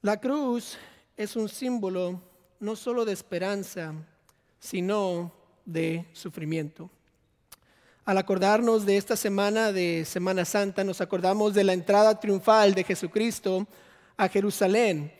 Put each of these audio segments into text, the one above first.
La cruz es un símbolo no solo de esperanza, sino de sufrimiento. Al acordarnos de esta semana de Semana Santa, nos acordamos de la entrada triunfal de Jesucristo a Jerusalén.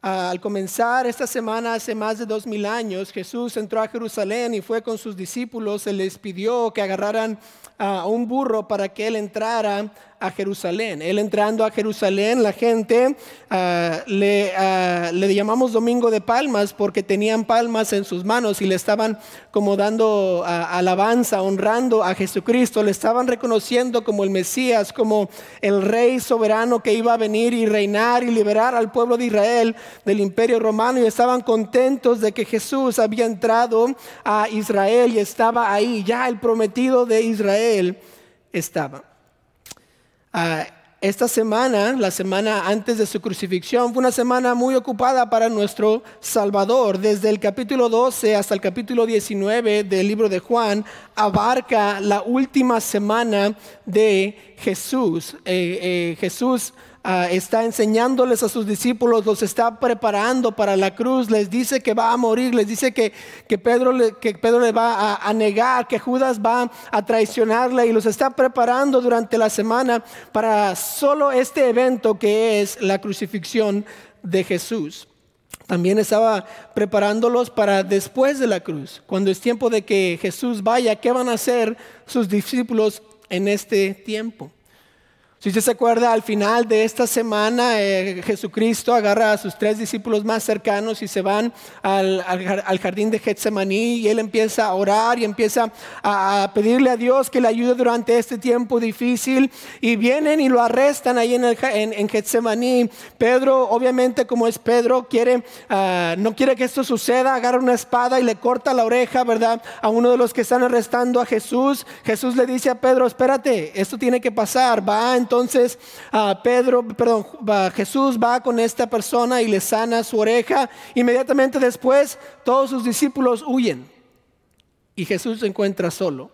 Al comenzar esta semana hace más de dos mil años, Jesús entró a Jerusalén y fue con sus discípulos, se les pidió que agarraran a un burro para que él entrara a Jerusalén. Él entrando a Jerusalén, la gente ah, le, ah, le, llamamos Domingo de Palmas porque tenían palmas en sus manos y le estaban como dando ah, alabanza, honrando a Jesucristo, le estaban reconociendo como el Mesías, como el rey soberano que iba a venir y reinar y liberar al pueblo de Israel del imperio romano y estaban contentos de que Jesús había entrado a Israel y estaba ahí, ya el prometido de Israel estaba. Ah, esta semana, la semana antes de su crucifixión, fue una semana muy ocupada para nuestro Salvador. Desde el capítulo 12 hasta el capítulo 19 del libro de Juan, abarca la última semana de Jesús. Eh, eh, Jesús Ah, está enseñándoles a sus discípulos, los está preparando para la cruz, les dice que va a morir, les dice que, Pedro, le, que Pedro le va a, negar, que Judas va a traicionarle y los está preparando durante la semana para solo este evento que es la crucifixión de Jesús. También estaba preparándolos para después de la cruz, cuando es tiempo de que Jesús vaya, ¿qué van a hacer sus discípulos en este tiempo? Si usted se acuerda, al final de esta semana eh, Jesucristo agarra a sus tres discípulos más cercanos y se van al, jardín de Getsemaní y él empieza a orar y empieza a, pedirle a Dios que le ayude durante este tiempo difícil y vienen y lo arrestan ahí en, el, en, Getsemaní. Pedro, obviamente como es Pedro, quiere, ah, no quiere que esto suceda, agarra una espada y le corta la oreja, ¿verdad? A uno de los que están arrestando a Jesús. Jesús le dice a Pedro, espérate, esto tiene que pasar, va entonces Pedro, perdón, Jesús va con esta persona y le sana su oreja. Inmediatamente después todos sus discípulos huyen y Jesús se encuentra solo.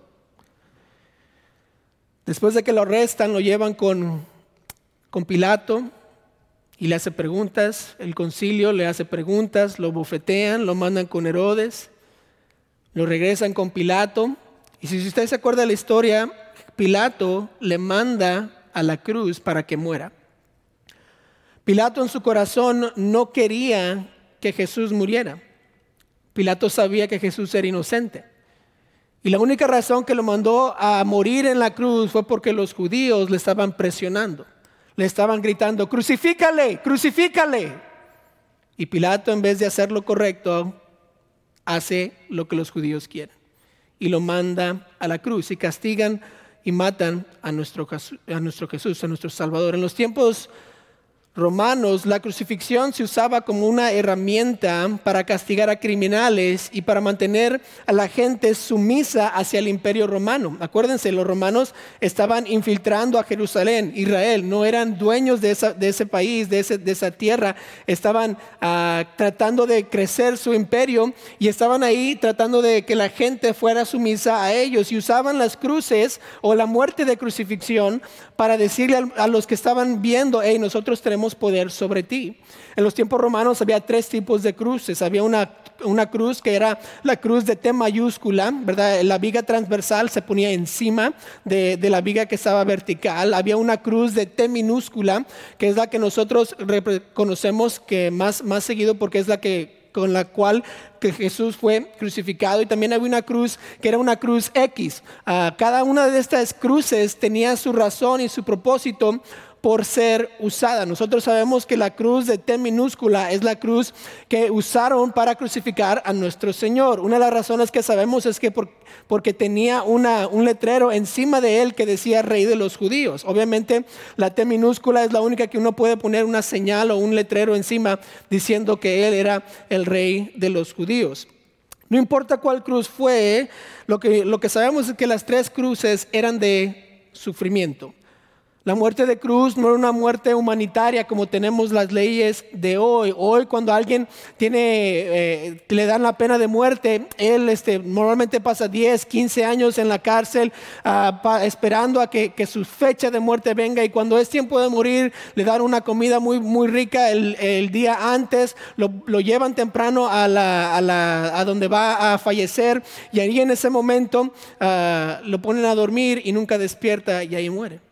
Después de que lo arrestan, lo llevan con, con Pilato y le hace preguntas. El concilio le hace preguntas, lo bofetean, lo mandan con Herodes, lo regresan con Pilato. Y si usted se acuerda de la historia, Pilato le manda a la cruz para que muera. Pilato en su corazón no quería que Jesús muriera. Pilato sabía que Jesús era inocente. Y la única razón que lo mandó a morir en la cruz fue porque los judíos le estaban presionando. Le estaban gritando, crucifícale, crucifícale. Y Pilato en vez de hacer lo correcto, hace lo que los judíos quieren. Y lo manda a la cruz y castigan y matan a nuestro, a nuestro Jesús, a nuestro Salvador. En los tiempos romanos, la crucifixión se usaba como una herramienta para castigar a criminales y para mantener a la gente sumisa hacia el imperio romano. Acuérdense, los romanos estaban infiltrando a Jerusalén, Israel, no eran dueños de, ese país, de, esa tierra, estaban ah, tratando de crecer su imperio y estaban ahí tratando de que la gente fuera sumisa a ellos. Y usaban las cruces o la muerte de crucifixión para decirle a, a los que estaban viendo, hey, nosotros tenemos poder sobre ti. En los tiempos romanos había tres tipos de cruces. Había una, una cruz que era la cruz de T mayúscula, ¿verdad? La viga transversal se ponía encima de, de la viga que estaba vertical. Había una cruz de T minúscula, que es la que nosotros reconocemos que más, más seguido porque es la que con la cual que Jesús fue crucificado y también había una cruz que era una cruz X. Ah, cada una de estas cruces tenía su razón y su propósito por ser usada. Nosotros sabemos que la cruz de T minúscula es la cruz que usaron para crucificar a nuestro Señor. Una de las razones que sabemos es que porque tenía un letrero encima de él que decía Rey de los Judíos. Obviamente la T minúscula es la única que uno puede poner una señal o un letrero encima diciendo que él era el Rey de los Judíos. No importa cuál cruz fue, lo que, lo que sabemos es que las tres cruces eran de sufrimiento. La muerte de cruz no era una muerte humanitaria como tenemos las leyes de hoy. Hoy cuando alguien tiene, eh, le dan la pena de muerte, él este, normalmente pasa 10, 15 años en la cárcel ah, esperando a que, su fecha de muerte venga y cuando es tiempo de morir le dan una comida muy, muy rica el, día antes, lo, llevan temprano a, donde va a fallecer y ahí en ese momento ah, lo ponen a dormir y nunca despierta y ahí muere.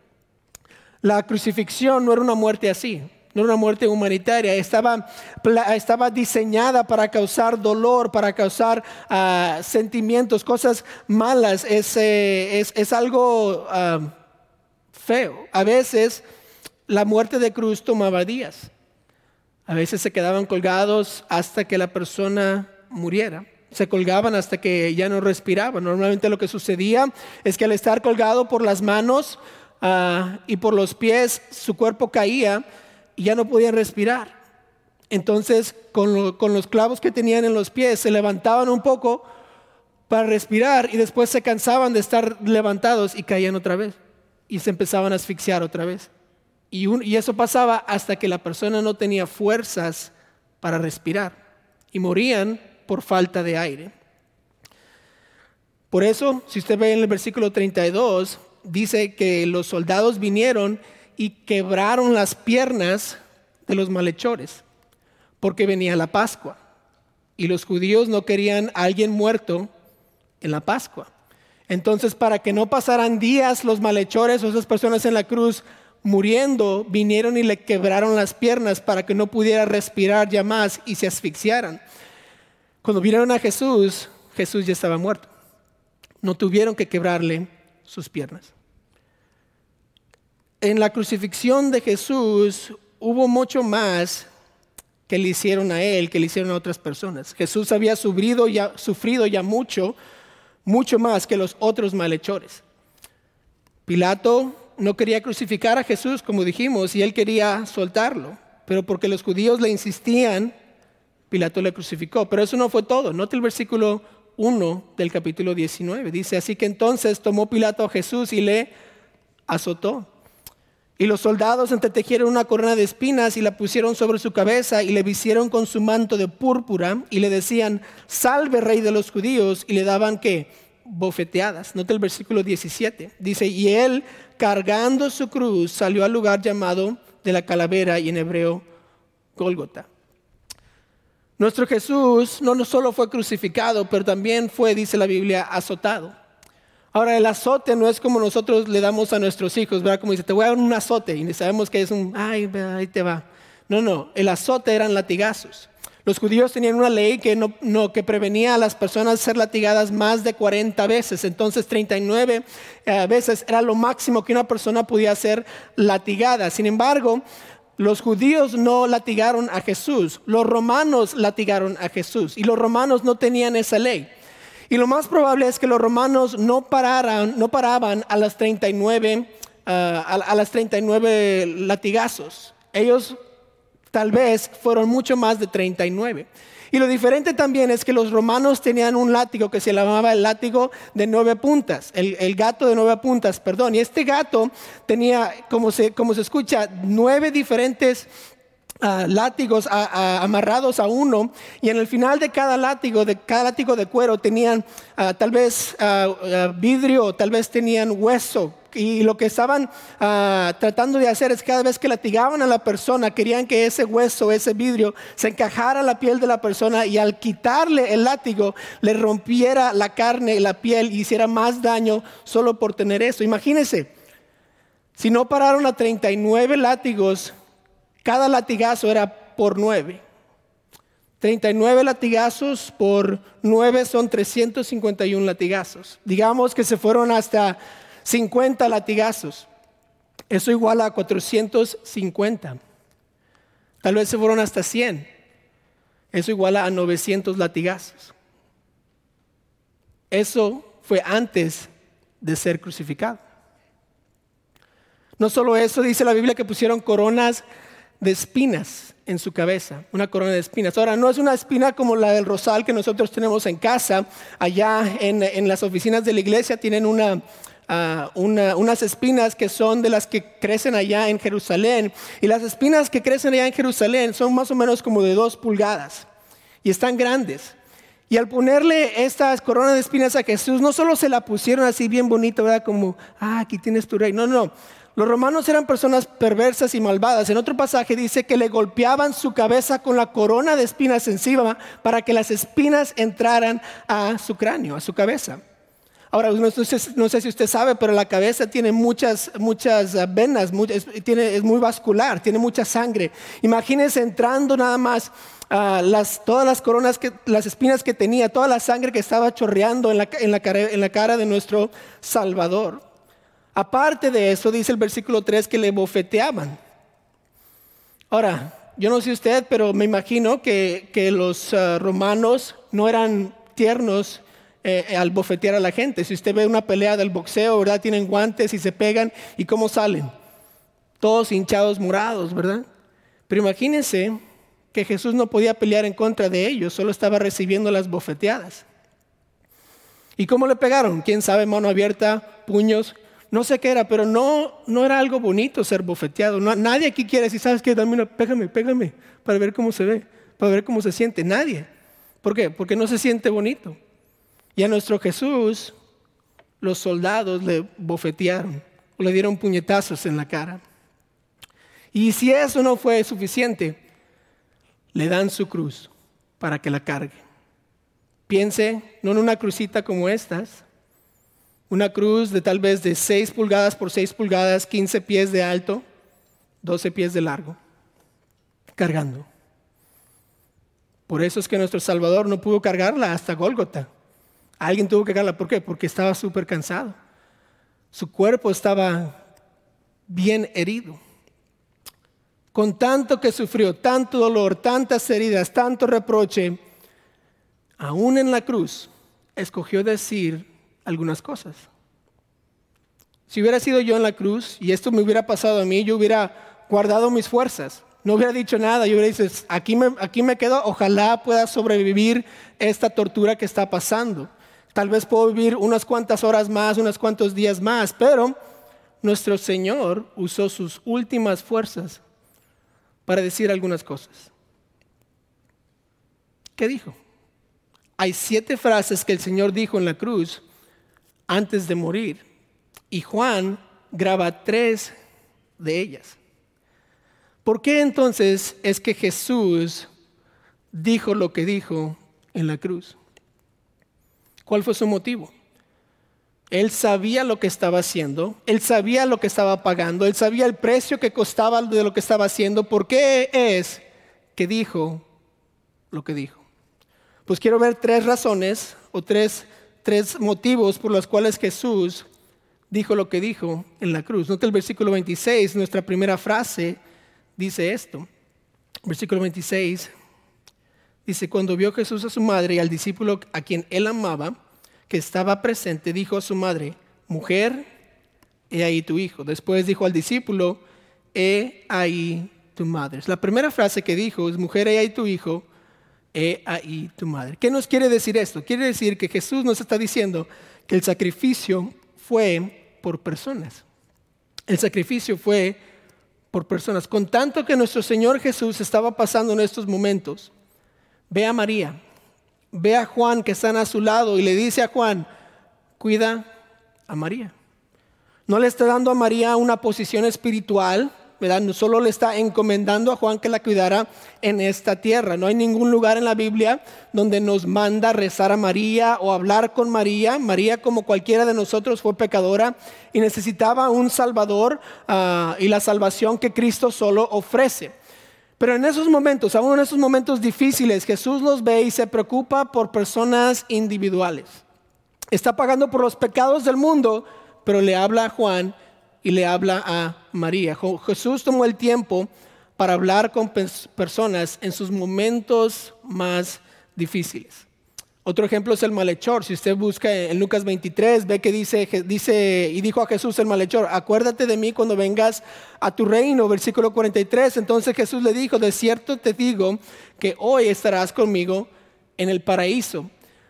La crucifixión no era una muerte así, no era una muerte humanitaria, estaba, diseñada para causar dolor, para causar ah, sentimientos, cosas malas. Es, eh, algo ah, feo. A veces la muerte de cruz tomaba días. A veces se quedaban colgados hasta que la persona muriera. Se colgaban hasta que ya no respiraba. Normalmente lo que sucedía es que al estar colgado por las manos, Ah, y por los pies su cuerpo caía y ya no podían respirar. Entonces, con, los clavos que tenían en los pies, se levantaban un poco para respirar y después se cansaban de estar levantados y caían otra vez. Y se empezaban a asfixiar otra vez. Y, y eso pasaba hasta que la persona no tenía fuerzas para respirar y morían por falta de aire. Por eso, si usted ve en el versículo 32, dice que los soldados vinieron y quebraron las piernas de los malhechores, porque venía la Pascua. Y los judíos no querían a alguien muerto en la Pascua. Entonces, para que no pasaran días los malhechores o esas personas en la cruz muriendo, vinieron y le quebraron las piernas para que no pudiera respirar ya más y se asfixiaran. Cuando vinieron a Jesús, Jesús ya estaba muerto. No tuvieron que quebrarle sus piernas en la crucifixión de Jesús hubo mucho más que le hicieron a él, que le hicieron a otras personas. Jesús había sufrido ya, mucho, mucho más que los otros malhechores. Pilato no quería crucificar a Jesús, como dijimos, y él quería soltarlo, pero porque los judíos le insistían, Pilato le crucificó. Pero eso no fue todo. Note el versículo 1 del capítulo 19. Dice, así que entonces tomó Pilato a Jesús y le azotó y los soldados entretejieron una corona de espinas y la pusieron sobre su cabeza y le vistieron con su manto de púrpura y le decían, salve rey de los judíos, y le daban que bofeteadas. Nota el versículo 17. Dice, y él cargando su cruz salió al lugar llamado de la calavera y en hebreo Gólgota. Nuestro Jesús no solo fue crucificado, pero también fue, dice la Biblia, azotado. Ahora, el azote no es como nosotros le damos a nuestros hijos, ¿verdad? Como dice, te voy a dar un azote y sabemos que es un, ay, ahí te va. No, no, el azote eran latigazos. Los judíos tenían una ley que, no, que prevenía a las personas ser latigadas más de 40 veces. Entonces 39 eh, veces era lo máximo que una persona podía ser latigada. Sin embargo, los judíos no latigaron a Jesús, los romanos latigaron a Jesús y los romanos no tenían esa ley. Y lo más probable es que los romanos no, pararan, no paraban a las 39, ah, a, las 39 latigazos. Ellos tal vez fueron mucho más de 39. Y lo diferente también es que los romanos tenían un látigo que se llamaba el látigo de nueve puntas, el, gato de nueve puntas, perdón. Y este gato tenía, como se escucha, nueve diferentes látigos amarrados a uno y en el final de cada látigo, de cada látigo de cuero tenían ah, tal vez uh, vidrio, tal vez tenían hueso. Y lo que estaban tratando de hacer es cada vez que latigaban a la persona, querían que ese hueso, ese vidrio, se encajara a la piel de la persona y al quitarle el látigo, le rompiera la carne, la piel y hiciera más daño solo por tener eso. Imagínense, si no pararon a 39 látigos, cada latigazo era por nueve. 39 latigazos por nueve son 351 latigazos. Digamos que se fueron hasta 50 latigazos. Eso iguala a 450. Tal vez se fueron hasta 100. Eso iguala a 900 latigazos. Eso fue antes de ser crucificado. No solo eso, dice la Biblia que pusieron coronas de espinas en su cabeza, una corona de espinas. Ahora, no es una espina como la del rosal que nosotros tenemos en casa, allá en, las oficinas de la iglesia tienen una, ah, unas espinas que son de las que crecen allá en Jerusalén. Y las espinas que crecen allá en Jerusalén son más o menos como de dos pulgadas y están grandes. Y al ponerle estas coronas de espinas a Jesús, no solo se la pusieron así bien bonito, ¿verdad? Como, ah, aquí tienes tu rey. No, no. Los romanos eran personas perversas y malvadas. En otro pasaje dice que le golpeaban su cabeza con la corona de espinas encima para que las espinas entraran a su cráneo, a su cabeza. Ahora, no sé, si usted sabe, pero la cabeza tiene muchas, muchas venas, es, tiene, es muy vascular, tiene mucha sangre. Imagínense entrando nada más uh, las, todas las coronas, que, las espinas que tenía, toda la sangre que estaba chorreando en la, en la, en la cara de nuestro Salvador. Aparte de eso, dice el versículo 3 que le bofeteaban. Ahora, yo no sé usted, pero me imagino que, los ah, romanos no eran tiernos eh, al bofetear a la gente. Si usted ve una pelea del boxeo, ¿verdad? Tienen guantes y se pegan. ¿Y cómo salen? Todos hinchados, morados, ¿verdad? Pero imagínense que Jesús no podía pelear en contra de ellos, solo estaba recibiendo las bofeteadas. ¿Y cómo le pegaron? ¿Quién sabe? Mano abierta, puños, no sé qué era, pero no, no era algo bonito ser bofeteado. nadie aquí quiere decir, ¿sabes qué? Dame una, pégame, pégame, para ver cómo se ve, para ver cómo se siente. Nadie. ¿Por qué? Porque no se siente bonito. Y a nuestro Jesús, los soldados le bofetearon, le dieron puñetazos en la cara. Y si eso no fue suficiente, le dan su cruz para que la cargue. Piense, no en una crucita como estas, una cruz de tal vez de 6 pulgadas por 6 pulgadas, 15 pies de alto, 12 pies de largo, cargando. Por eso es que nuestro Salvador no pudo cargarla hasta Gólgota. Alguien tuvo que cargarla. ¿Por qué? Porque estaba súper cansado. Su cuerpo estaba bien herido. Con tanto que sufrió, tanto dolor, tantas heridas, tanto reproche, aún en la cruz, escogió decir algunas cosas. Si hubiera sido yo en la cruz y esto me hubiera pasado a mí, yo hubiera guardado mis fuerzas. No hubiera dicho nada, yo hubiera dicho, aquí me, aquí me quedo, ojalá pueda sobrevivir esta tortura que está pasando. Tal vez puedo vivir unas cuantas horas más, unos cuantos días más, pero nuestro Señor usó sus últimas fuerzas para decir algunas cosas. ¿Qué dijo? Hay siete frases que el Señor dijo en la cruz antes de morir. Y Juan graba tres de ellas. ¿Por qué entonces es que Jesús dijo lo que dijo en la cruz? ¿Cuál fue su motivo? Él sabía lo que estaba haciendo, él sabía lo que estaba pagando, él sabía el precio que costaba de lo que estaba haciendo. ¿Por qué es que dijo lo que dijo? Pues quiero ver tres razones o tres tres motivos por los cuales Jesús dijo lo que dijo en la cruz. Nota el versículo 26, nuestra primera frase dice esto. Versículo 26 dice, cuando vio Jesús a su madre y al discípulo a quien él amaba, que estaba presente, dijo a su madre, mujer, he ahí tu hijo. Después dijo al discípulo, he ahí tu madre. La primera frase que dijo es, mujer, he ahí tu hijo he ahí tu madre. ¿Qué nos quiere decir esto? Quiere decir que Jesús nos está diciendo que el sacrificio fue por personas. El sacrificio fue por personas. Con tanto que nuestro Señor Jesús estaba pasando en estos momentos, ve a María, ve a Juan que están a su lado y le dice a Juan, cuida a María. No le está dando a María una posición espiritual, solo le está encomendando a Juan que la cuidara en esta tierra. No hay ningún lugar en la Biblia donde nos manda rezar a María o hablar con María. María, como cualquiera de nosotros, fue pecadora y necesitaba un Salvador ah, y la salvación que Cristo solo ofrece. Pero en esos momentos, aún en esos momentos difíciles, Jesús los ve y se preocupa por personas individuales. Está pagando por los pecados del mundo, pero le habla a Juan y le habla a María. Jesús tomó el tiempo para hablar con personas en sus momentos más difíciles. Otro ejemplo es el malhechor. Si usted busca en Lucas 23, ve que dice, dice, y dijo a Jesús el malhechor, acuérdate de mí cuando vengas a tu reino, versículo 43. Entonces Jesús le dijo, de cierto te digo que hoy estarás conmigo en el paraíso.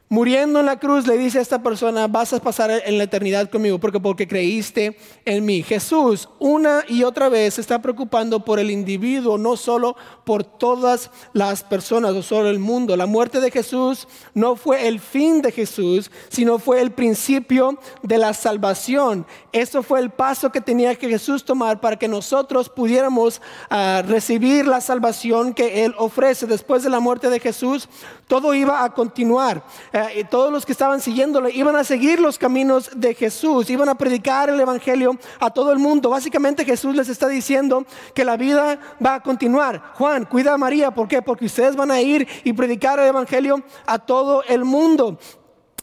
Muriendo en la cruz le dice a esta persona, vas a pasar en la eternidad conmigo porque, porque creíste en mí. Jesús una y otra vez está preocupando por el individuo, no solo por todas las personas o solo el mundo. La muerte de Jesús no fue el fin de Jesús, sino fue el principio de la salvación. Eso fue el paso que tenía que Jesús tomar para que nosotros pudiéramos ah, recibir la salvación que Él ofrece. Después de la muerte de Jesús, todo iba a continuar. Eh, todos los que estaban siguiéndole iban a seguir los caminos de Jesús, iban a predicar el Evangelio a todo el mundo. Básicamente Jesús les está diciendo que la vida va a continuar. Juan, cuida a María, ¿por qué? Porque ustedes van a ir y predicar el Evangelio a todo el mundo.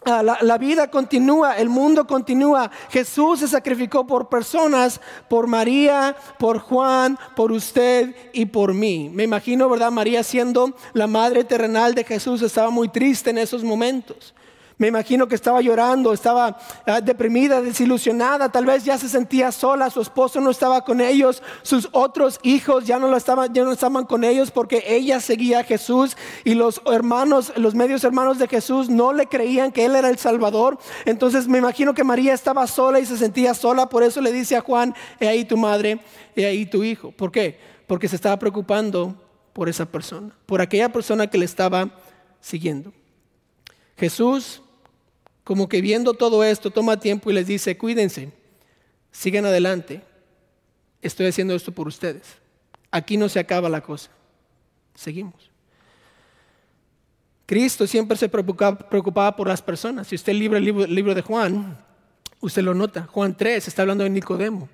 Ah, la, vida continúa, el mundo continúa. Jesús se sacrificó por personas, por María, por Juan, por usted y por mí. Me imagino, ¿verdad? María siendo la madre terrenal de Jesús estaba muy triste en esos momentos. Me imagino que estaba llorando, estaba ah, deprimida, desilusionada, tal vez ya se sentía sola, su esposo no estaba con ellos, sus otros hijos ya no, lo estaban, ya no estaban con ellos porque ella seguía a Jesús y los hermanos, los medios hermanos de Jesús no le creían que él era el Salvador. Entonces me imagino que María estaba sola y se sentía sola, por eso le dice a Juan, he ahí tu madre, he ahí tu hijo. ¿Por qué? Porque se estaba preocupando por esa persona, por aquella persona que le estaba siguiendo. Jesús como que viendo todo esto, toma tiempo y les dice, cuídense, sigan adelante, estoy haciendo esto por ustedes. Aquí no se acaba la cosa, seguimos. Cristo siempre se preocupaba, por las personas. Si usted libra el libro, de Juan, usted lo nota. Juan 3 está hablando de Nicodemo.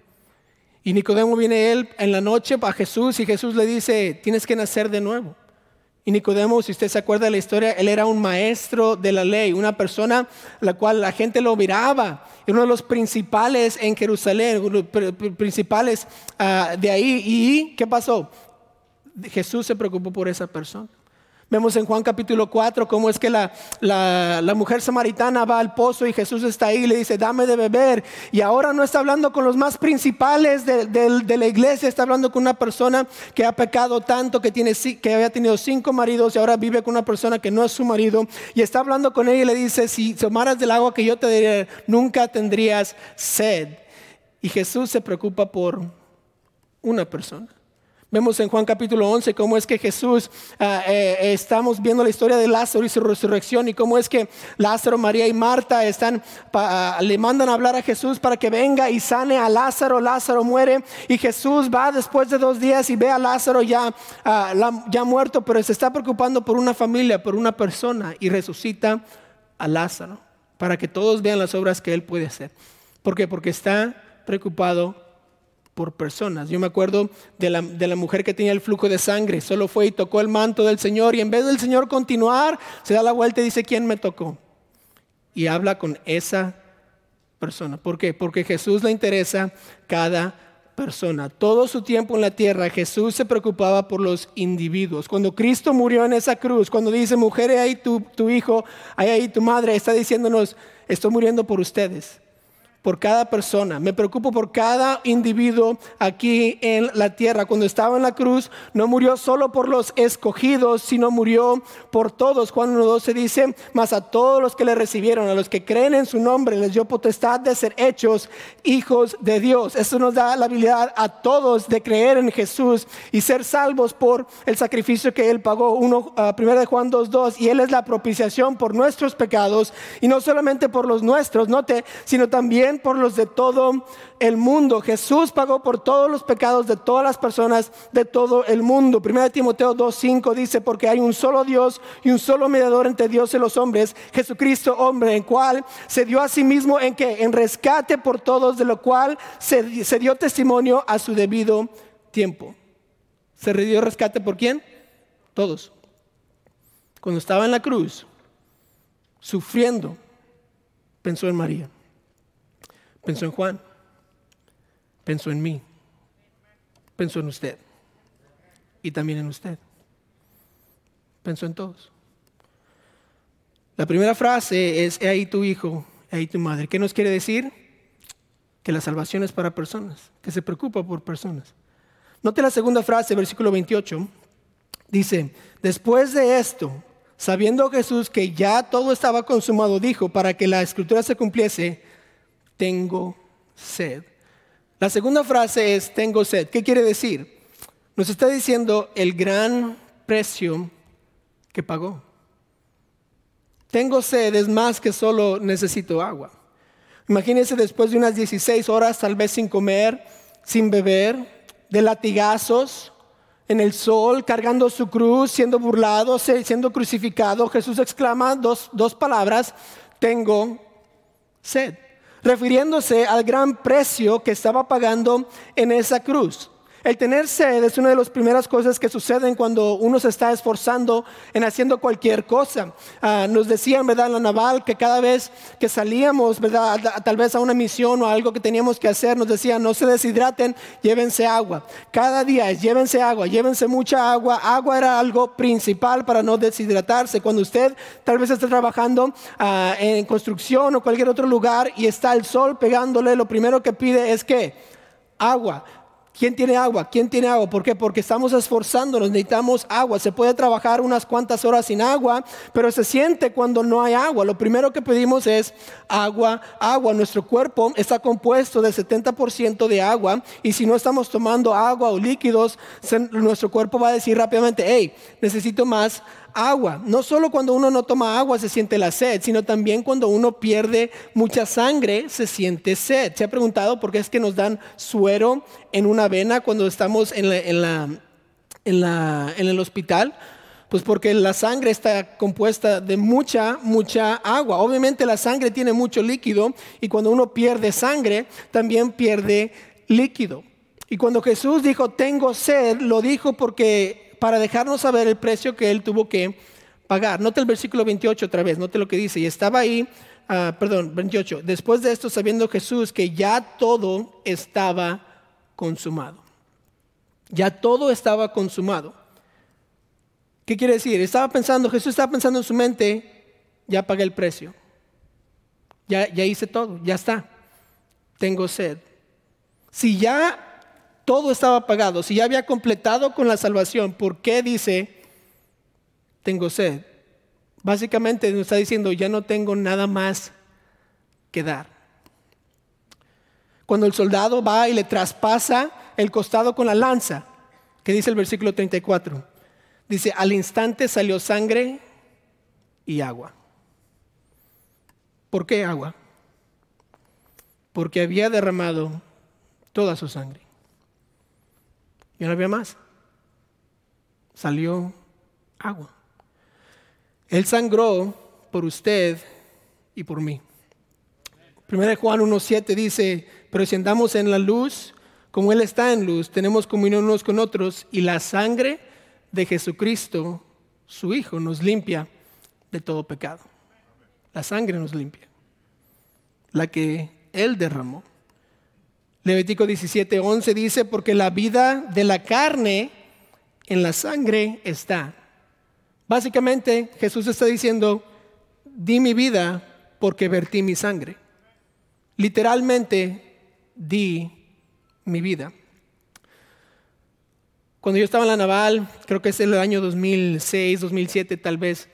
Y Nicodemo viene él en la noche a Jesús y Jesús le dice, tienes que nacer de nuevo. Y Nicodemo, si usted se acuerda de la historia, él era un maestro de la ley, una persona la cual la gente lo miraba, era uno de los principales en Jerusalén, principales ah, de ahí. ¿Y qué pasó? Jesús se preocupó por esa persona. Vemos en Juan capítulo 4 cómo es que la, la, mujer samaritana va al pozo y Jesús está ahí y le dice, dame de beber. Y ahora no está hablando con los más principales de, de, la iglesia, está hablando con una persona que ha pecado tanto, que, tiene, que había tenido cinco maridos y ahora vive con una persona que no es su marido. Y está hablando con ella y le dice, si tomaras del agua que yo te daría, nunca tendrías sed. Y Jesús se preocupa por una persona. Vemos en Juan capítulo 11 cómo es que Jesús, ah, eh, estamos viendo la historia de Lázaro y su resurrección y cómo es que Lázaro, María y Marta están, ah, le mandan a hablar a Jesús para que venga y sane a Lázaro. Lázaro muere y Jesús va después de dos días y ve a Lázaro ya, ah, ya muerto, pero se está preocupando por una familia, por una persona y resucita a Lázaro para que todos vean las obras que él puede hacer. ¿Por qué? Porque está preocupado por personas. Yo me acuerdo de la, de la, mujer que tenía el flujo de sangre, solo fue y tocó el manto del Señor y en vez del Señor continuar, se da la vuelta y dice, ¿quién me tocó? Y habla con esa persona. ¿Por qué? Porque Jesús le interesa cada persona. Todo su tiempo en la tierra Jesús se preocupaba por los individuos. Cuando Cristo murió en esa cruz, cuando dice, mujer, ahí tu, tu hijo, ahí tu madre, está diciéndonos, estoy muriendo por ustedes por cada persona, me preocupo por cada individuo aquí en la tierra. Cuando estaba en la cruz, no murió solo por los escogidos, sino murió por todos. Juan 1.12 dice, mas a todos los que le recibieron, a los que creen en su nombre, les dio potestad de ser hechos hijos de Dios. Eso nos da la habilidad a todos de creer en Jesús y ser salvos por el sacrificio que Él pagó. Uno, uh, de Juan 2.2, y Él es la propiciación por nuestros pecados, y no solamente por los nuestros, note, sino también por los de todo el mundo. Jesús pagó por todos los pecados de todas las personas de todo el mundo. Primera Timoteo 2.5 dice, porque hay un solo Dios y un solo mediador entre Dios y los hombres, Jesucristo hombre, en cual se dio a sí mismo en que en rescate por todos, de lo cual se, se dio testimonio a su debido tiempo. ¿Se dio rescate por quién? Todos. Cuando estaba en la cruz, sufriendo, pensó en María. Pensó en Juan, pensó en mí, pensó en usted y también en usted. Pensó en todos. La primera frase es, he ahí tu hijo, he ahí tu madre. ¿Qué nos quiere decir? Que la salvación es para personas, que se preocupa por personas. Note la segunda frase, versículo 28. Dice, después de esto, sabiendo Jesús que ya todo estaba consumado, dijo, para que la escritura se cumpliese, tengo sed. La segunda frase es, tengo sed. ¿Qué quiere decir? Nos está diciendo el gran precio que pagó. Tengo sed es más que solo necesito agua. Imagínense después de unas 16 horas tal vez sin comer, sin beber, de latigazos en el sol, cargando su cruz, siendo burlado, siendo crucificado. Jesús exclama dos, dos palabras, tengo sed, refiriéndose al gran precio que estaba pagando en esa cruz. El tener sed es una de las primeras cosas que suceden cuando uno se está esforzando en haciendo cualquier cosa. Ah, nos decían, ¿verdad, en la naval, que cada vez que salíamos, ¿verdad? tal vez a una misión o algo que teníamos que hacer, nos decían, no se deshidraten, llévense agua. Cada día es, llévense agua, llévense mucha agua. Agua era algo principal para no deshidratarse. Cuando usted tal vez está trabajando ah, en construcción o cualquier otro lugar y está el sol pegándole, lo primero que pide es que agua. ¿Quién tiene agua? ¿Quién tiene agua? ¿Por qué? Porque estamos esforzándonos, necesitamos agua. Se puede trabajar unas cuantas horas sin agua, pero se siente cuando no hay agua. Lo primero que pedimos es agua, agua. Nuestro cuerpo está compuesto del 70% de agua y si no estamos tomando agua o líquidos, nuestro cuerpo va a decir rápidamente, hey, necesito más agua. No solo cuando uno no toma agua se siente la sed, sino también cuando uno pierde mucha sangre se siente sed. ¿Se ha preguntado por qué es que nos dan suero en una vena cuando estamos en, en, en el hospital? Pues porque la sangre está compuesta de mucha, mucha agua. Obviamente la sangre tiene mucho líquido y cuando uno pierde sangre, también pierde líquido. Y cuando Jesús dijo, tengo sed, lo dijo porque para dejarnos saber el precio que él tuvo que pagar. Note el versículo 28 otra vez, note lo que dice. Y estaba ahí, ah, perdón, 28. Después de esto, sabiendo Jesús que ya todo estaba consumado. Ya todo estaba consumado. ¿Qué quiere decir? Estaba pensando, Jesús estaba pensando en su mente, ya pagué el precio. Ya, ya hice todo, ya está. Tengo sed. Si ya todo estaba pagado, si ya había completado con la salvación, ¿por qué dice, tengo sed? Básicamente nos está diciendo, ya no tengo nada más que dar. Cuando el soldado va y le traspasa el costado con la lanza, que dice el versículo 34, dice, al instante salió sangre y agua. ¿Por qué agua? Porque había derramado toda su sangre. Y no había más. Salió agua. Él sangró por usted y por mí. Primero Juan 1.7 dice, pero si andamos en la luz, como Él está en luz, tenemos comunión unos con otros y la sangre de Jesucristo, su Hijo, nos limpia de todo pecado. La sangre nos limpia. La que Él derramó. Levítico 17, dice, porque la vida de la carne en la sangre está. Básicamente Jesús está diciendo, di mi vida porque vertí mi sangre. Literalmente, di mi vida. Cuando yo estaba en la naval, creo que es el año 2006, 2007 tal vez,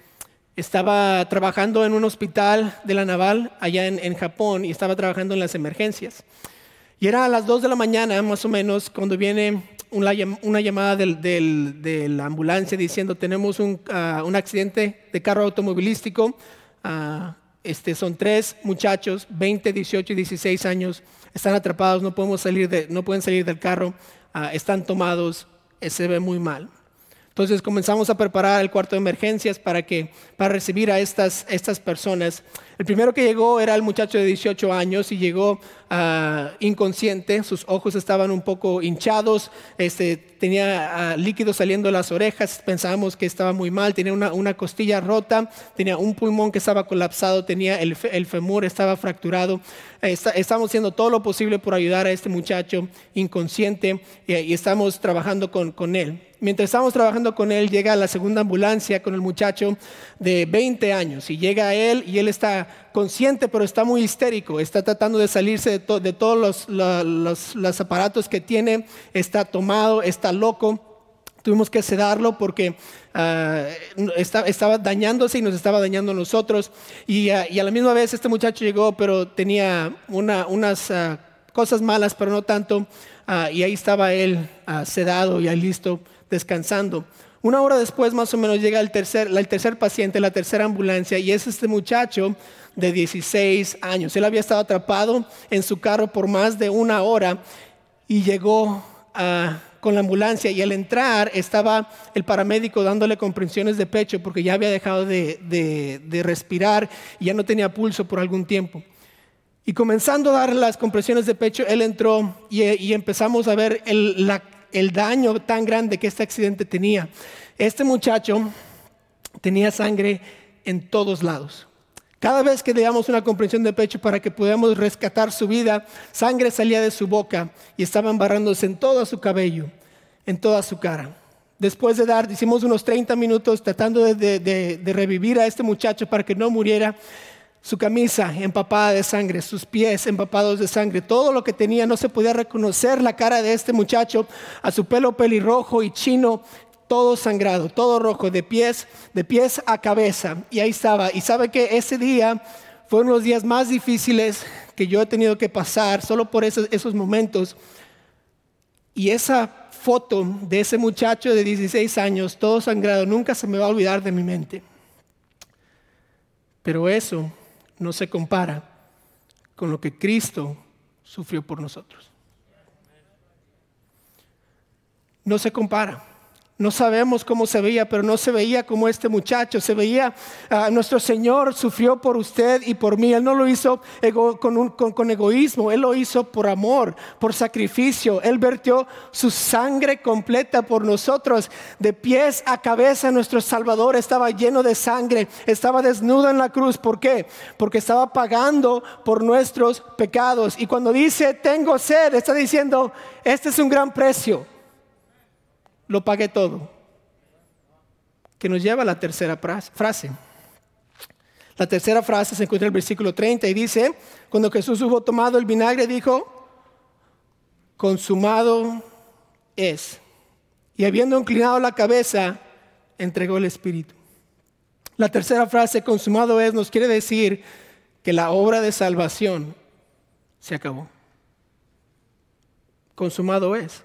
estaba trabajando en un hospital de la naval allá en, en Japón y estaba trabajando en las emergencias. Y era a las 2 de la mañana, más o menos, cuando viene una, llamada de la ambulancia diciendo tenemos ah, un, accidente de carro automovilístico. Ah, este, son tres muchachos, 20, 18 y 16 años, están atrapados, no, podemos salir no pueden salir del carro, ah, están tomados, eh, se ve muy mal. Entonces comenzamos a preparar el cuarto de emergencias para, que, para recibir a estas, estas personas. El primero que llegó era el muchacho de 18 años y llegó uh, inconsciente, sus ojos estaban un poco hinchados, este, tenía uh, líquido saliendo de las orejas, pensábamos que estaba muy mal, tenía una, una costilla rota, tenía un pulmón que estaba colapsado, tenía el, el femur, estaba fracturado. estamos haciendo todo lo posible por ayudar a este muchacho inconsciente y, y estamos trabajando con, con él mientras estamos trabajando con él, llega la segunda ambulancia con el muchacho de 20 años y llega él y él está consciente pero está muy histérico, está tratando de salirse de, todos los, los aparatos que tiene, está tomado, está loco. Tuvimos que sedarlo porque ah, estaba dañándose y nos estaba dañando a nosotros. Y, ah, y, a la misma vez este muchacho llegó, pero tenía unas ah, cosas malas, pero no tanto. y ahí estaba él sedado y ahí listo, descansando. Una hora después más o menos llega el tercer, el tercer paciente, la tercera ambulancia, y es este muchacho de 16 años. Él había estado atrapado en su carro por más de una hora y llegó a con la ambulancia y al entrar estaba el paramédico dándole comprensiones de pecho porque ya había dejado de, respirar y ya no tenía pulso por algún tiempo. Y comenzando a dar las compresiones de pecho, él entró y, empezamos a ver el, el daño tan grande que este accidente tenía. Este muchacho tenía sangre en todos lados. Cada vez que le damos una comprensión de pecho para que podamos rescatar su vida, sangre salía de su boca y estaba embarrándose en todo su cabello, en toda su cara. Después de dar, hicimos unos 30 minutos tratando de, de revivir a este muchacho para que no muriera. Su camisa empapada de sangre, sus pies empapados de sangre, todo lo que tenía, no se podía reconocer la cara de este muchacho, a su pelo pelirrojo y chino todo sangrado, todo rojo, de pies, de pies a cabeza. Y ahí estaba. Y sabe que ese día fue uno de los días más difíciles que yo he tenido que pasar, solo por esos, momentos. Y esa foto de ese muchacho de 16 años, todo sangrado, nunca se me va a olvidar de mi mente. Pero eso no se compara con lo que Cristo sufrió por nosotros. No se compara. No sabemos cómo se veía, pero no se veía como este muchacho. Se veía, uh, nuestro Señor sufrió por usted y por mí. Él no lo hizo con, con, egoísmo, Él lo hizo por amor, por sacrificio. Él vertió su sangre completa por nosotros. De pies a cabeza nuestro Salvador estaba lleno de sangre, estaba desnudo en la cruz. ¿Por qué? Porque estaba pagando por nuestros pecados. Y cuando dice, tengo sed, está diciendo, este es un gran precio lo pagué todo. Que nos lleva a la tercera frase. La tercera frase se encuentra en el versículo 30 y dice, cuando Jesús hubo tomado el vinagre, dijo, consumado es. Y habiendo inclinado la cabeza, entregó el Espíritu. La tercera frase, consumado es, nos quiere decir que la obra de salvación se acabó. Consumado es.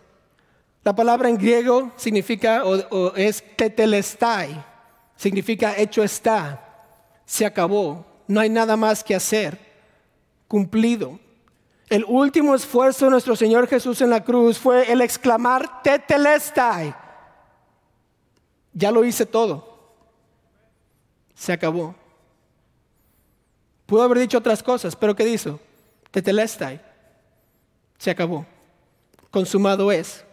La palabra en griego significa o, es tetelestai, significa hecho está, se acabó, no hay nada más que hacer, cumplido. El último esfuerzo de nuestro Señor Jesús en la cruz fue el exclamar tetelestai. Ya lo hice todo. Se acabó. Pudo haber dicho otras cosas, pero ¿qué dijo? Tetelestai. Se acabó. Consumado es.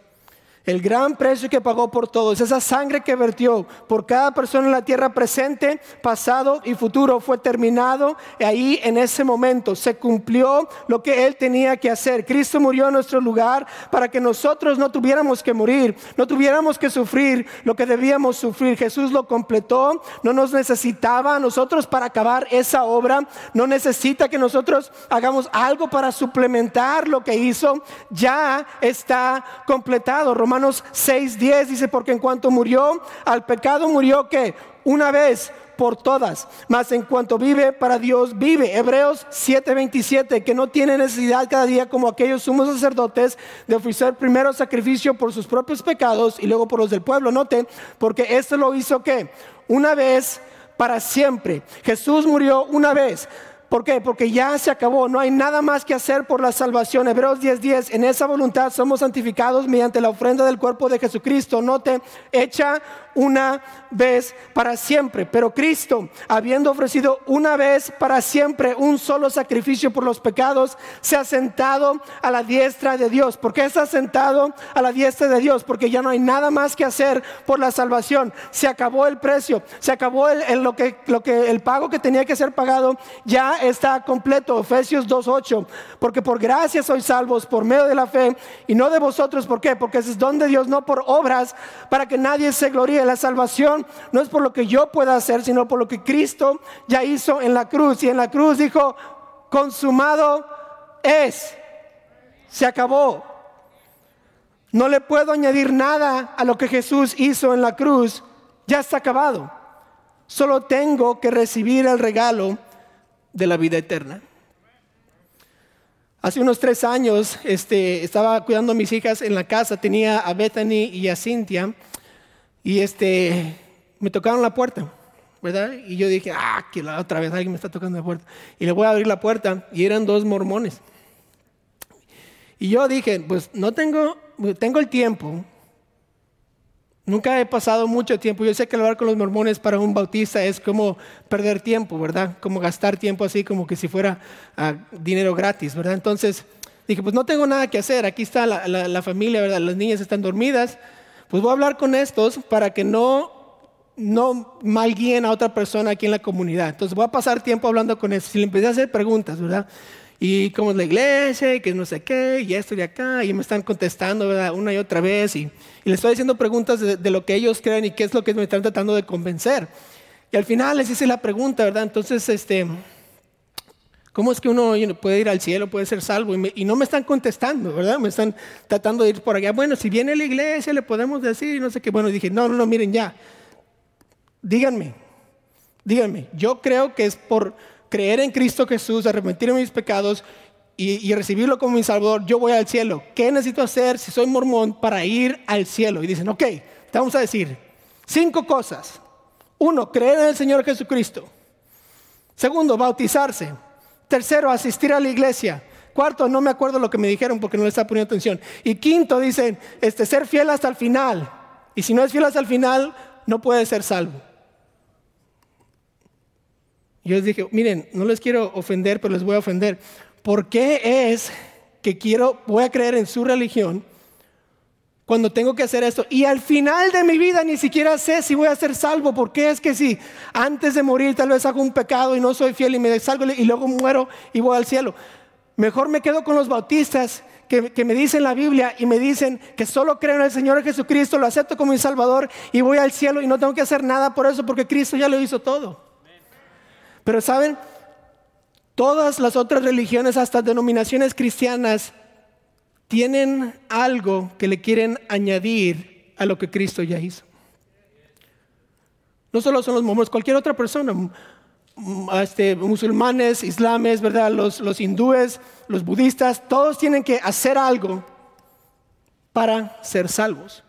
El gran precio que pagó por todos, esa sangre que vertió por cada persona en la tierra presente, pasado y futuro, fue terminado. Ahí en ese momento se cumplió lo que Él tenía que hacer. Cristo murió en nuestro lugar para que nosotros no tuviéramos que morir, no tuviéramos que sufrir lo que debíamos sufrir. Jesús lo completó, no nos necesitaba a nosotros para acabar esa obra, no necesita que nosotros hagamos algo para suplementar lo que hizo, ya está completado. Romanos 6:10 dice, porque en cuanto murió al pecado, murió que una vez por todas, mas en cuanto vive para Dios, vive. Hebreos 7:27, que no tiene necesidad cada día como aquellos sumos sacerdotes de ofrecer primero sacrificio por sus propios pecados y luego por los del pueblo. Noten, porque esto lo hizo que una vez para siempre. Jesús murió una vez ¿Por qué? Porque ya se acabó, no hay nada más que hacer por la salvación. Hebreos 10:10, en esa voluntad somos santificados mediante la ofrenda del cuerpo de Jesucristo. Note, hecha una vez para siempre. Pero Cristo, habiendo ofrecido una vez para siempre un solo sacrificio por los pecados, se ha sentado a la diestra de Dios. ¿Por qué está sentado a la diestra de Dios? Porque ya no hay nada más que hacer por la salvación. Se acabó el precio, se acabó el, lo que, el pago que tenía que ser pagado, ya está completo. Efesios 2.8. Porque por gracia sois salvos por medio de la fe y no de vosotros. ¿Por qué? Porque es don de Dios, no por obras, para que nadie se gloríe. La salvación no es por lo que yo pueda hacer, sino por lo que Cristo ya hizo en la cruz. Y en la cruz dijo, consumado es. Se acabó. No le puedo añadir nada a lo que Jesús hizo en la cruz. Ya está acabado. Solo tengo que recibir el regalo de la vida eterna. Hace unos tres años este, estaba cuidando a mis hijas en la casa, tenía a Bethany y a Cynthia, y este, me tocaron la puerta, ¿verdad? Y yo dije, ah, que la otra vez alguien me está tocando la puerta. Y le voy a abrir la puerta, y eran dos mormones. Y yo dije, pues no tengo, tengo el tiempo, Nunca he pasado mucho tiempo. Yo sé que hablar con los mormones para un bautista es como perder tiempo, ¿verdad? Como gastar tiempo así como que si fuera ah, dinero gratis, ¿verdad? Entonces dije, pues no tengo nada que hacer. Aquí está la, familia, ¿verdad? Las niñas están dormidas. Pues voy a hablar con estos para que no, no malguíen a otra persona aquí en la comunidad. Entonces voy a pasar tiempo hablando con estos. Y le empecé a hacer preguntas, ¿verdad? y cómo es la iglesia, y que no sé qué, y esto y acá, y me están contestando ¿verdad? una y otra vez, y, y les estoy haciendo preguntas de, lo que ellos creen y qué es lo que me están tratando de convencer. Y al final les hice la pregunta, ¿verdad? Entonces, este, ¿cómo es que uno puede ir al cielo, puede ser salvo? Y, y, no me están contestando, ¿verdad? Me están tratando de ir por allá. Bueno, si viene la iglesia, le podemos decir, y no sé qué. Bueno, dije, no, no, no, miren ya. Díganme, díganme. Yo creo que es por creer en Cristo Jesús, arrepentirme de mis pecados y, recibirlo como mi Salvador, yo voy al cielo. ¿Qué necesito hacer si soy mormón para ir al cielo? Y dicen, ok, te vamos a decir cinco cosas. Uno, creer en el Señor Jesucristo. Segundo, bautizarse. Tercero, asistir a la iglesia. Cuarto, no me acuerdo lo que me dijeron porque no le estaba poniendo atención. Y quinto, dicen, este, ser fiel hasta el final. Y si no es fiel hasta el final, no puede ser salvo. Yo les dije, miren, no les quiero ofender, pero les voy a ofender. ¿Por qué es que quiero, voy a creer en su religión cuando tengo que hacer esto? Y al final de mi vida ni siquiera sé si voy a ser salvo. ¿Por qué es que si antes de morir tal vez hago un pecado y no soy fiel y me salgo y luego muero y voy al cielo? Mejor me quedo con los bautistas que, que, me dicen la Biblia y me dicen que solo creo en el Señor Jesucristo, lo acepto como mi Salvador y voy al cielo y no tengo que hacer nada por eso porque Cristo ya lo hizo todo. Pero saben, todas las otras religiones, hasta denominaciones cristianas, tienen algo que le quieren añadir a lo que Cristo ya hizo. No solo son los mormones, cualquier otra persona, este, musulmanes, islames, ¿verdad? Los, los hindúes, los budistas, todos tienen que hacer algo para ser salvos.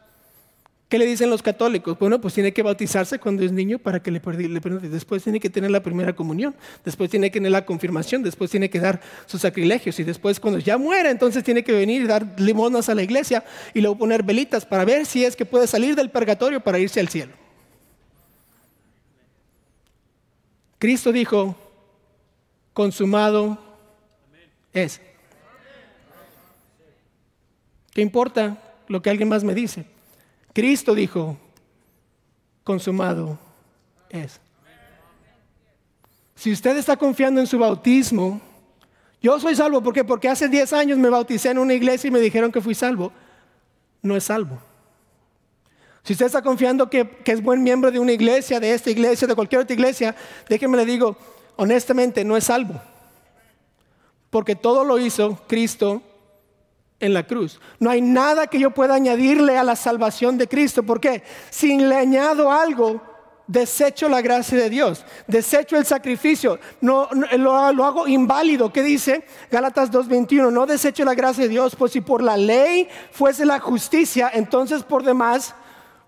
¿Qué le dicen los católicos? Bueno, pues tiene que bautizarse cuando es niño para que le, le Después tiene que tener la primera comunión. Después tiene que tener la confirmación. Después tiene que dar sus sacrilegios. Y después, cuando ya muera, entonces tiene que venir y dar limonas a la iglesia y luego poner velitas para ver si es que puede salir del purgatorio para irse al cielo. Cristo dijo: consumado es. ¿Qué importa lo que alguien más me dice? Cristo dijo, consumado es. Si usted está confiando en su bautismo, yo soy salvo, ¿por qué? Porque hace 10 años me bauticé en una iglesia y me dijeron que fui salvo. No es salvo. Si usted está confiando que, que, es buen miembro de una iglesia, de esta iglesia, de cualquier otra iglesia, déjeme le digo, honestamente no es salvo. Porque todo lo hizo Cristo en la cruz. No hay nada que yo pueda añadirle a la salvación de Cristo. ¿Por qué? Si le añado algo, desecho la gracia de Dios, desecho el sacrificio, no, lo, hago inválido. ¿Qué dice Gálatas 2:21? No desecho la gracia de Dios, pues si por la ley fuese la justicia, entonces por demás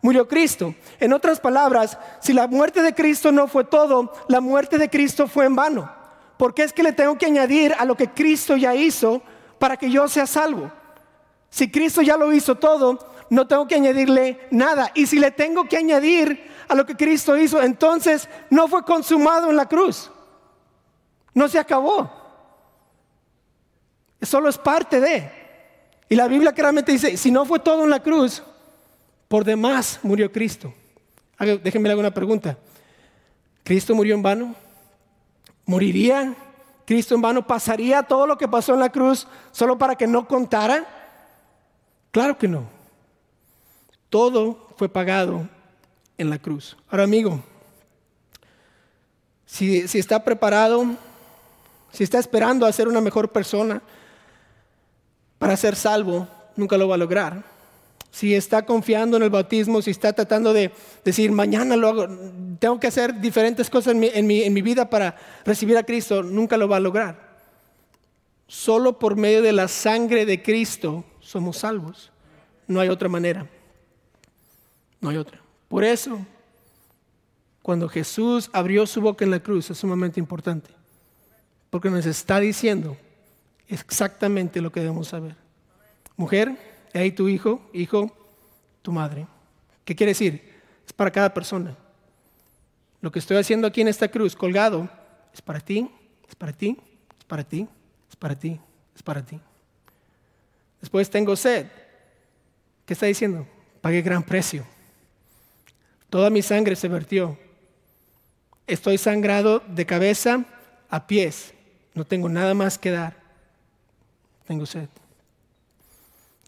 murió Cristo. En otras palabras, si la muerte de Cristo no fue todo, la muerte de Cristo fue en vano. Porque es que le tengo que añadir a lo que Cristo ya hizo para que yo sea salvo. Si Cristo ya lo hizo todo, no tengo que añadirle nada. Y si le tengo que añadir a lo que Cristo hizo, entonces no fue consumado en la cruz. No se acabó. Solo es parte de. Y la Biblia claramente dice, si no fue todo en la cruz, por demás murió Cristo. Déjenme hacer una pregunta. ¿Cristo murió en vano? ¿Moriría Cristo en vano? ¿Pasaría todo lo que pasó en la cruz solo para que no contara? Claro que no. Todo fue pagado en la cruz. Ahora, amigo, si, está preparado, si está esperando a ser una mejor persona para ser salvo, nunca lo va a lograr. si está confiando en el bautismo, si está tratando de decir, mañana lo hago, tengo que hacer diferentes cosas en mi, en mi, vida para recibir a Cristo, nunca lo va a lograr. Solo por medio de la sangre de Cristo somos salvos. No hay otra manera. No hay otra. Por eso, cuando Jesús abrió su boca en la cruz, es sumamente importante. Porque nos está diciendo exactamente lo que debemos saber. Mujer, ahí tu hijo, hijo, tu madre. ¿Qué quiere decir? Es para cada persona. Lo que estoy haciendo aquí en esta cruz, colgado, es para ti, es para ti, es para ti, es para ti, es para ti. Después tengo sed. ¿Qué está diciendo? Pagué gran precio. Toda mi sangre se vertió. Estoy sangrado de cabeza a pies. No tengo nada más que dar. Tengo sed.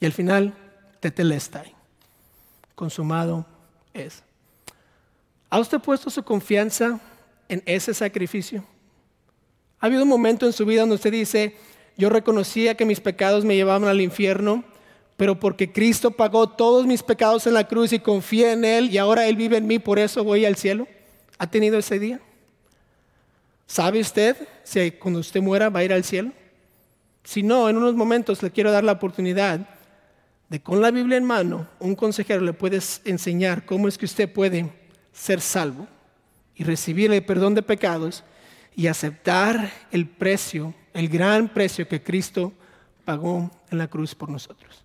Y al final, tetelestai. Consumado es. ¿Ha usted puesto su confianza en ese sacrificio? ¿Ha habido un momento en su vida donde usted dice, yo reconocía que mis pecados me llevaban al infierno, pero porque Cristo pagó todos mis pecados en la cruz y confié en Él y ahora Él vive en mí, por eso voy al cielo? ¿Ha tenido ese día? ¿Sabe usted si cuando usted muera va a ir al cielo? Si no, en unos momentos le quiero dar la oportunidad de con la Biblia en mano, un consejero le puede enseñar cómo es que usted puede ser salvo y recibir el perdón de pecados y aceptar el precio, el gran precio que Cristo pagó en la cruz por nosotros.